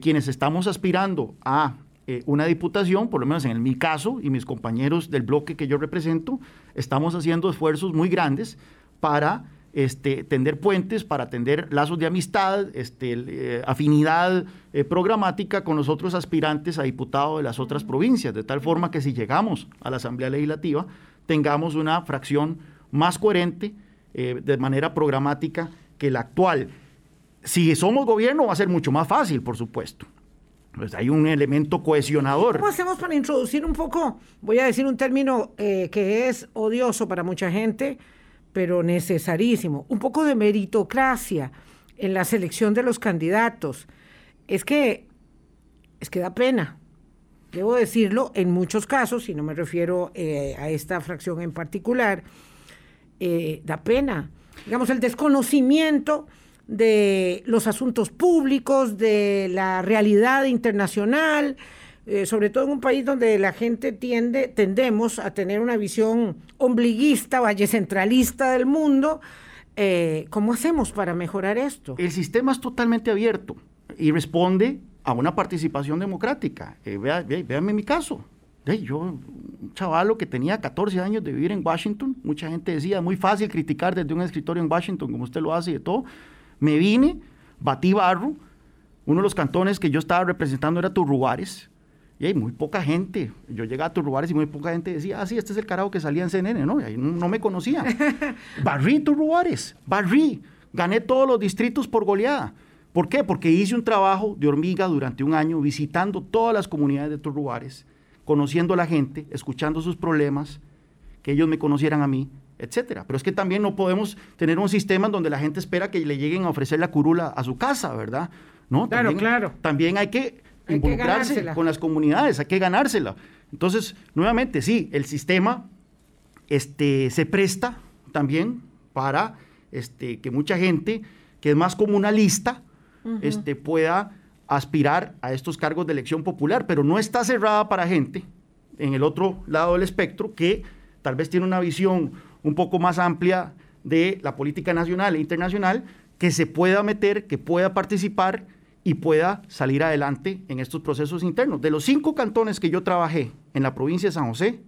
quienes estamos aspirando a eh, una diputación, por lo menos en mi caso y mis compañeros del bloque que yo represento, estamos haciendo esfuerzos muy grandes para este, tender puentes, para tender lazos de amistad, este, eh, afinidad eh, programática con los otros aspirantes a diputado de las otras provincias, de tal forma que si llegamos a la Asamblea Legislativa, tengamos una fracción más coherente de manera programática que la actual. Si somos gobierno va a ser mucho más fácil, por supuesto pues hay un elemento cohesionador. ¿Cómo hacemos para introducir un poco, voy a decir un término eh, que es odioso para mucha gente, pero necesarísimo, un poco de meritocracia en la selección de los candidatos? Es que, es que da pena, debo decirlo, en muchos casos, y no me refiero eh, a esta fracción en particular, eh, da pena. Digamos, el desconocimiento de los asuntos públicos, de la realidad internacional, eh, sobre todo en un país donde la gente tiende, tendemos a tener una visión ombliguista, vallecentralista del mundo. Eh, ¿Cómo hacemos para mejorar esto? El sistema es totalmente abierto y responde a una participación democrática. Eh, véanme mi caso. yo, un chavalo que tenía 14 años de vivir en Washington, mucha gente decía, muy fácil criticar desde un escritorio en Washington, como usted lo hace y de todo. Me vine, batí barro. Uno de los cantones que yo estaba representando era Turrubares. Y hay muy poca gente. Yo llegaba a Turrubares y muy poca gente decía, ah, sí, este es el carajo que salía en CNN, ¿no? Y ahí no, me conocía. barrí Turrubares, barrí. Gané todos los distritos por goleada. ¿Por qué? Porque hice un trabajo de hormiga durante un año visitando todas las comunidades de Turrubares, conociendo a la gente, escuchando sus problemas, que ellos me conocieran a mí, etcétera. Pero es que también no podemos tener un sistema en donde la gente espera que le lleguen a ofrecer la curula a su casa, ¿verdad? No, claro, también, claro. También hay que involucrarse con las comunidades, hay que ganársela. Entonces, nuevamente, sí, el sistema este, se presta también para este, que mucha gente que es más comunalista este, pueda aspirar a estos cargos de elección popular, pero no está cerrada para gente en el otro lado del espectro que tal vez tiene una visión un poco más amplia de la política nacional e internacional, que se pueda meter, que pueda participar y pueda salir adelante en estos procesos internos. De los cinco cantones que yo trabajé en la provincia de San José,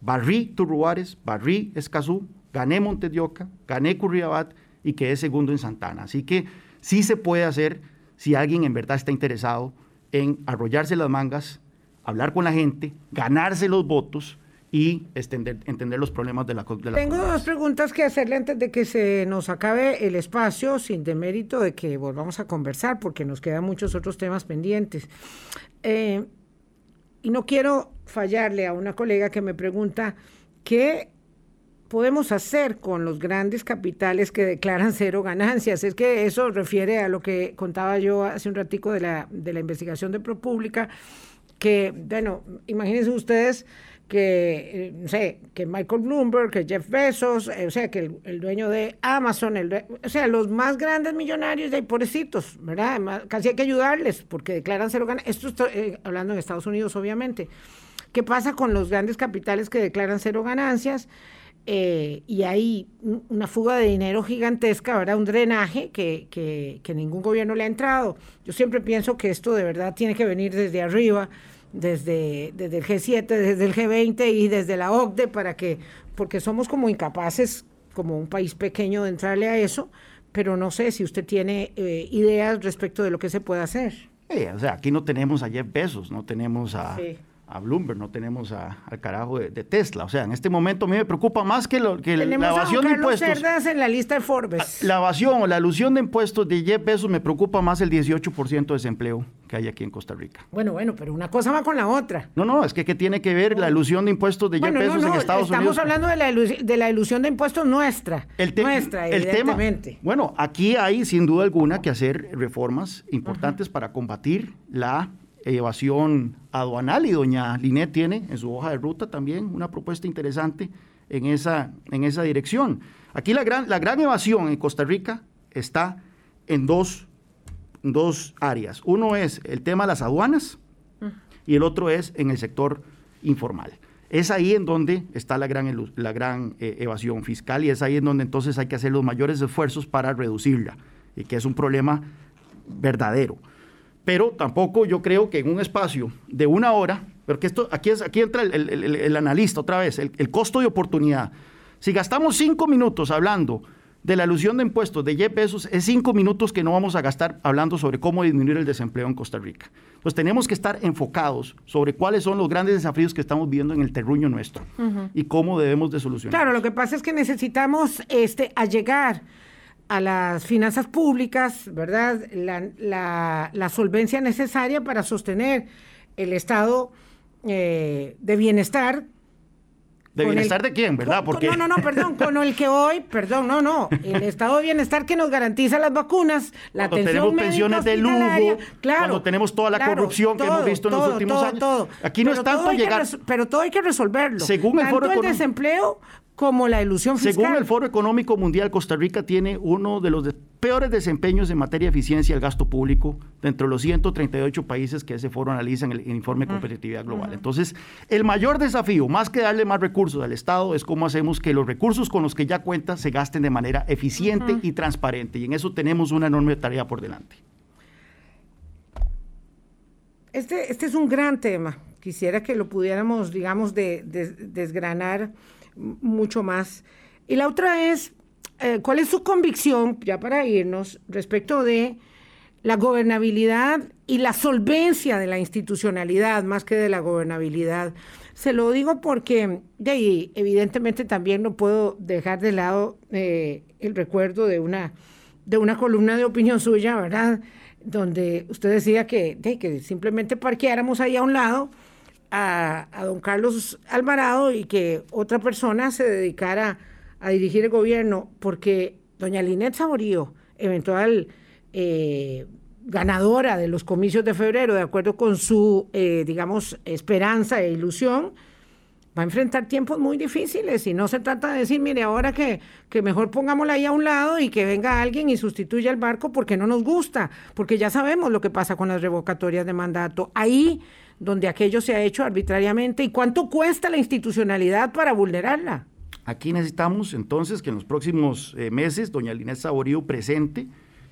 barrí Turruares, barrí Escazú, gané Montedioca, gané Curriabat y quedé segundo en Santana. Así que sí se puede hacer si alguien en verdad está interesado en arrollarse las mangas, hablar con la gente, ganarse los votos y extender, entender los problemas de la, de Tengo dos preguntas que hacerle antes de que se nos acabe el espacio, sin demérito de que volvamos a conversar, porque nos quedan muchos otros temas pendientes. Eh, y no quiero fallarle a una colega que me pregunta qué podemos hacer con los grandes capitales que declaran cero ganancias. Es que eso refiere a lo que contaba yo hace un ratico de la, de la investigación de ProPública, que, bueno, imagínense ustedes que, eh, no sé, que Michael Bloomberg, que Jeff Bezos, eh, o sea, que el, dueño de Amazon, el, o sea, los más grandes millonarios de ahí, pobrecitos, ¿verdad? casi hay que ayudarles porque declaran cero ganancias. Esto estoy eh, hablando en Estados Unidos, obviamente. ¿Qué pasa con los grandes capitales que declaran cero ganancias? Y hay una fuga de dinero gigantesca, ¿verdad? Un drenaje que, que, que ningún gobierno le ha entrado. Yo siempre pienso que esto de verdad tiene que venir desde arriba desde, desde el G7, desde el G20 y desde la OCDE para que, porque somos como incapaces, como un país pequeño, de entrarle a eso, pero no sé si usted tiene eh, ideas respecto de lo que se puede hacer. o sea, aquí no tenemos a Jeff Bezos, no tenemos a a Bloomberg, no tenemos al carajo de, Tesla. O sea, en este momento a mí me preocupa más que, lo, que la evasión de impuestos. Cerdas en la lista de Forbes. La evasión o la alusión de impuestos de Jeff Bezos me preocupa más el 18% de desempleo que hay aquí en Costa Rica. Bueno, bueno, pero una cosa va con la otra. No, no, es que ¿qué tiene que ver la ilusión de impuestos de Jeff Bezos en Estados Unidos? Estamos hablando de la, de la ilusión de impuestos nuestra. El nuestra, el evidentemente. Tema, bueno, aquí hay sin duda alguna que hacer reformas importantes para combatir la evasión aduanal y doña Linet tiene en su hoja de ruta también una propuesta interesante en esa, en esa dirección. Aquí la gran, la gran evasión en Costa Rica está en dos, dos áreas. Uno es el tema de las aduanas y el otro es en el sector informal. Es ahí en donde está la gran, la gran eh, evasión fiscal y es ahí en donde entonces hay que hacer los mayores esfuerzos para reducirla y que es un problema verdadero pero tampoco yo creo que en un espacio de una hora, porque esto, aquí, es, aquí entra el, analista otra vez, el, costo de oportunidad. Si gastamos cinco minutos hablando de la alusión de impuestos de 10 pesos, es cinco minutos que no vamos a gastar hablando sobre cómo disminuir el desempleo en Costa Rica. Pues tenemos que estar enfocados sobre cuáles son los grandes desafíos que estamos viendo en el terruño nuestro y cómo debemos de solucionar. Claro, lo que pasa es que necesitamos este, allegar a las finanzas públicas, ¿verdad? La, solvencia necesaria para sostener el estado eh, de bienestar. ¿De bienestar de quién, verdad? Porque... No, no, no, perdón, con el que hoy, perdón, no, no, el estado de bienestar que nos garantiza las vacunas, la cuando tenemos pensiones de lujo, claro, cuando tenemos toda la corrupción que hemos visto en los últimos años. Todo. Aquí no es tanto llegar... pero todo hay que resolverlo. Según el Foro el desempleo como la ilusión fiscal. Según el Foro Económico Mundial, Costa Rica tiene uno de los peores desempeños en materia de eficiencia del gasto público dentro de los 138 países que ese foro analiza en el, informe de competitividad global. Entonces, el mayor desafío, más que darle más recursos al Estado, es cómo hacemos que los recursos con los que ya cuenta se gasten de manera eficiente y transparente. Y en eso tenemos una enorme tarea por delante. Este, este es un gran tema. Quisiera que lo pudiéramos, digamos, de, desgranar mucho más. Y la otra es, eh, ¿cuál es su convicción, ya para irnos, respecto de la gobernabilidad y la solvencia de la institucionalidad más que de la gobernabilidad? Se lo digo porque, de evidentemente también no puedo dejar de lado eh, el recuerdo de una, de una columna de opinión suya, ¿verdad? Donde usted decía que, de, que simplemente parqueáramos ahí a un lado a, don Carlos Alvarado y que otra persona se dedicara a dirigir el gobierno, porque doña Linet Saborío, eventual eh, ganadora de los comicios de febrero, de acuerdo con su, eh, digamos, esperanza e ilusión, va a enfrentar tiempos muy difíciles y no se trata de decir, mire, ahora que, que mejor pongámosla ahí a un lado y que venga alguien y sustituya el barco porque no nos gusta, porque ya sabemos lo que pasa con las revocatorias de mandato. Ahí donde aquello se ha hecho arbitrariamente y cuánto cuesta la institucionalidad para vulnerarla. Aquí necesitamos entonces que en los próximos eh, meses doña Linés Saborío presente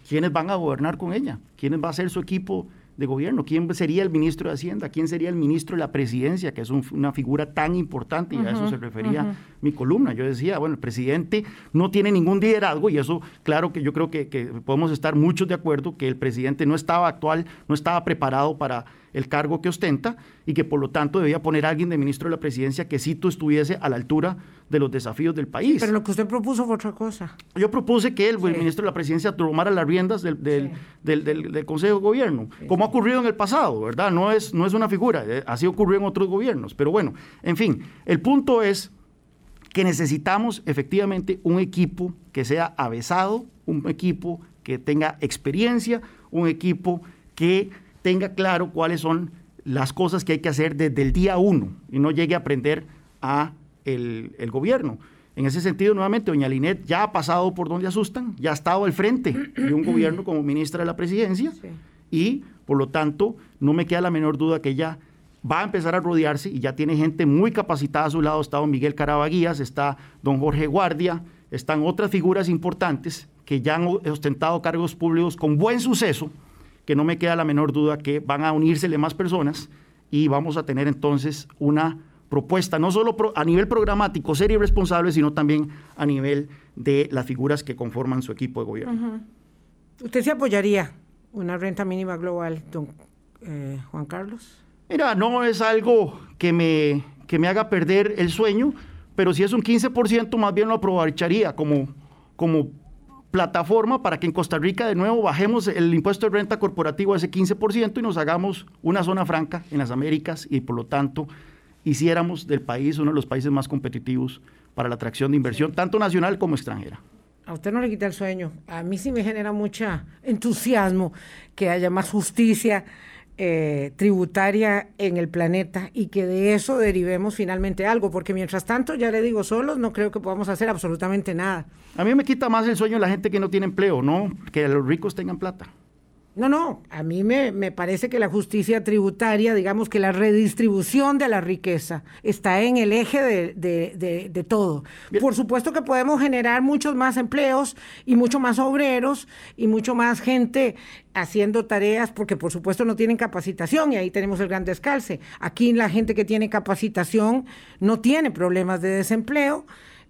quiénes van a gobernar con ella, quiénes va a ser su equipo de gobierno, quién sería el ministro de Hacienda, quién sería el ministro de la presidencia, que es una figura tan importante, y a eso se refería mi columna. Yo decía, bueno, el presidente no tiene ningún liderazgo, y eso, claro que yo creo que, que podemos estar muchos de acuerdo, que el presidente no estaba actual, no estaba preparado para el cargo que ostenta y que por lo tanto debía poner a alguien de ministro de la presidencia que sí estuviese a la altura de los desafíos del país. Pero lo que usted propuso fue otra cosa. Yo propuse que el ministro de la presidencia tomara las riendas del, del, Consejo de Gobierno, como ha ocurrido en el pasado, ¿verdad? No es, no es una figura, eh, así ocurrió en otros gobiernos. Pero bueno, en fin, el punto es que necesitamos efectivamente un equipo que sea avesado, un equipo que tenga experiencia, un equipo que tenga claro cuáles son las cosas que hay que hacer desde el día uno y no llegue a aprender a el, gobierno. En ese sentido, nuevamente, doña Linet ya ha pasado por donde asustan, ya ha estado al frente de un gobierno como ministra de la presidencia y, por lo tanto, no me queda la menor duda que ella va a empezar a rodearse y ya tiene gente muy capacitada a su lado. Está don Miguel Carabaguías, está don Jorge Guardia, están otras figuras importantes que ya han ostentado cargos públicos con buen suceso que no me queda la menor duda que van a unírsele más personas y vamos a tener entonces una propuesta, no solo a nivel programático, ser irresponsable, sino también a nivel de las figuras que conforman su equipo de gobierno. ¿Usted se apoyaría una renta mínima global, don eh, Juan Carlos? Mira, no es algo que me, que me haga perder el sueño, pero si es un 15%, más bien lo aprovecharía como, como plataforma para que en Costa Rica de nuevo bajemos el impuesto de renta corporativo a ese 15% y nos hagamos una zona franca en las Américas y por lo tanto hiciéramos del país uno de los países más competitivos para la atracción de inversión, tanto nacional como extranjera. A usted no le quita el sueño. A mí sí me genera mucho entusiasmo que haya más justicia eh, tributaria en el planeta y que de eso derivemos finalmente algo, porque mientras tanto, ya le digo, solos no creo que podamos hacer absolutamente nada. A mí me quita más el sueño la gente que no tiene empleo, ¿no? Que los ricos tengan plata. No, no, a mí me, parece que la justicia tributaria, digamos que la redistribución de la riqueza está en el eje de, todo. Por supuesto que podemos generar muchos más empleos y mucho más obreros y mucho más gente haciendo tareas porque por supuesto no tienen capacitación y ahí tenemos el gran descalce. Aquí la gente que tiene capacitación no tiene problemas de desempleo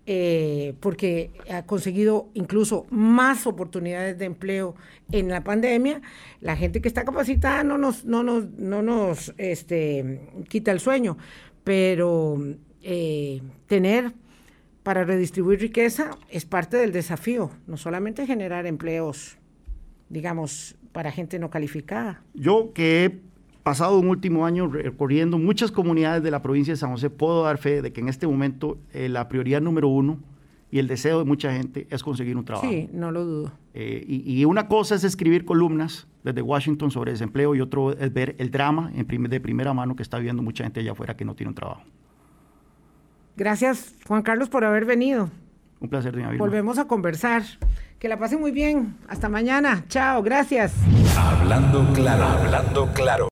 eh, porque ha conseguido incluso más oportunidades de empleo en la pandemia. La gente que está capacitada no nos, no nos, no nos este, quita el sueño, pero eh, tener para redistribuir riqueza es parte del desafío, no solamente generar empleos, digamos, para gente no calificada. Yo que he pasado un último año recorriendo muchas comunidades de la provincia de San José, puedo dar fe de que en este momento eh, la prioridad número uno y el deseo de mucha gente es conseguir un trabajo. Sí, no lo dudo. Eh, y, una cosa es escribir columnas desde Washington sobre desempleo y otro es ver el drama en de primera mano que está viviendo mucha gente allá afuera que no tiene un trabajo. Gracias, Juan Carlos, por haber venido. Un placer, doña Volvemos a conversar. Que la pasen muy bien. Hasta mañana. Chao, gracias. Hablando claro, hablando claro.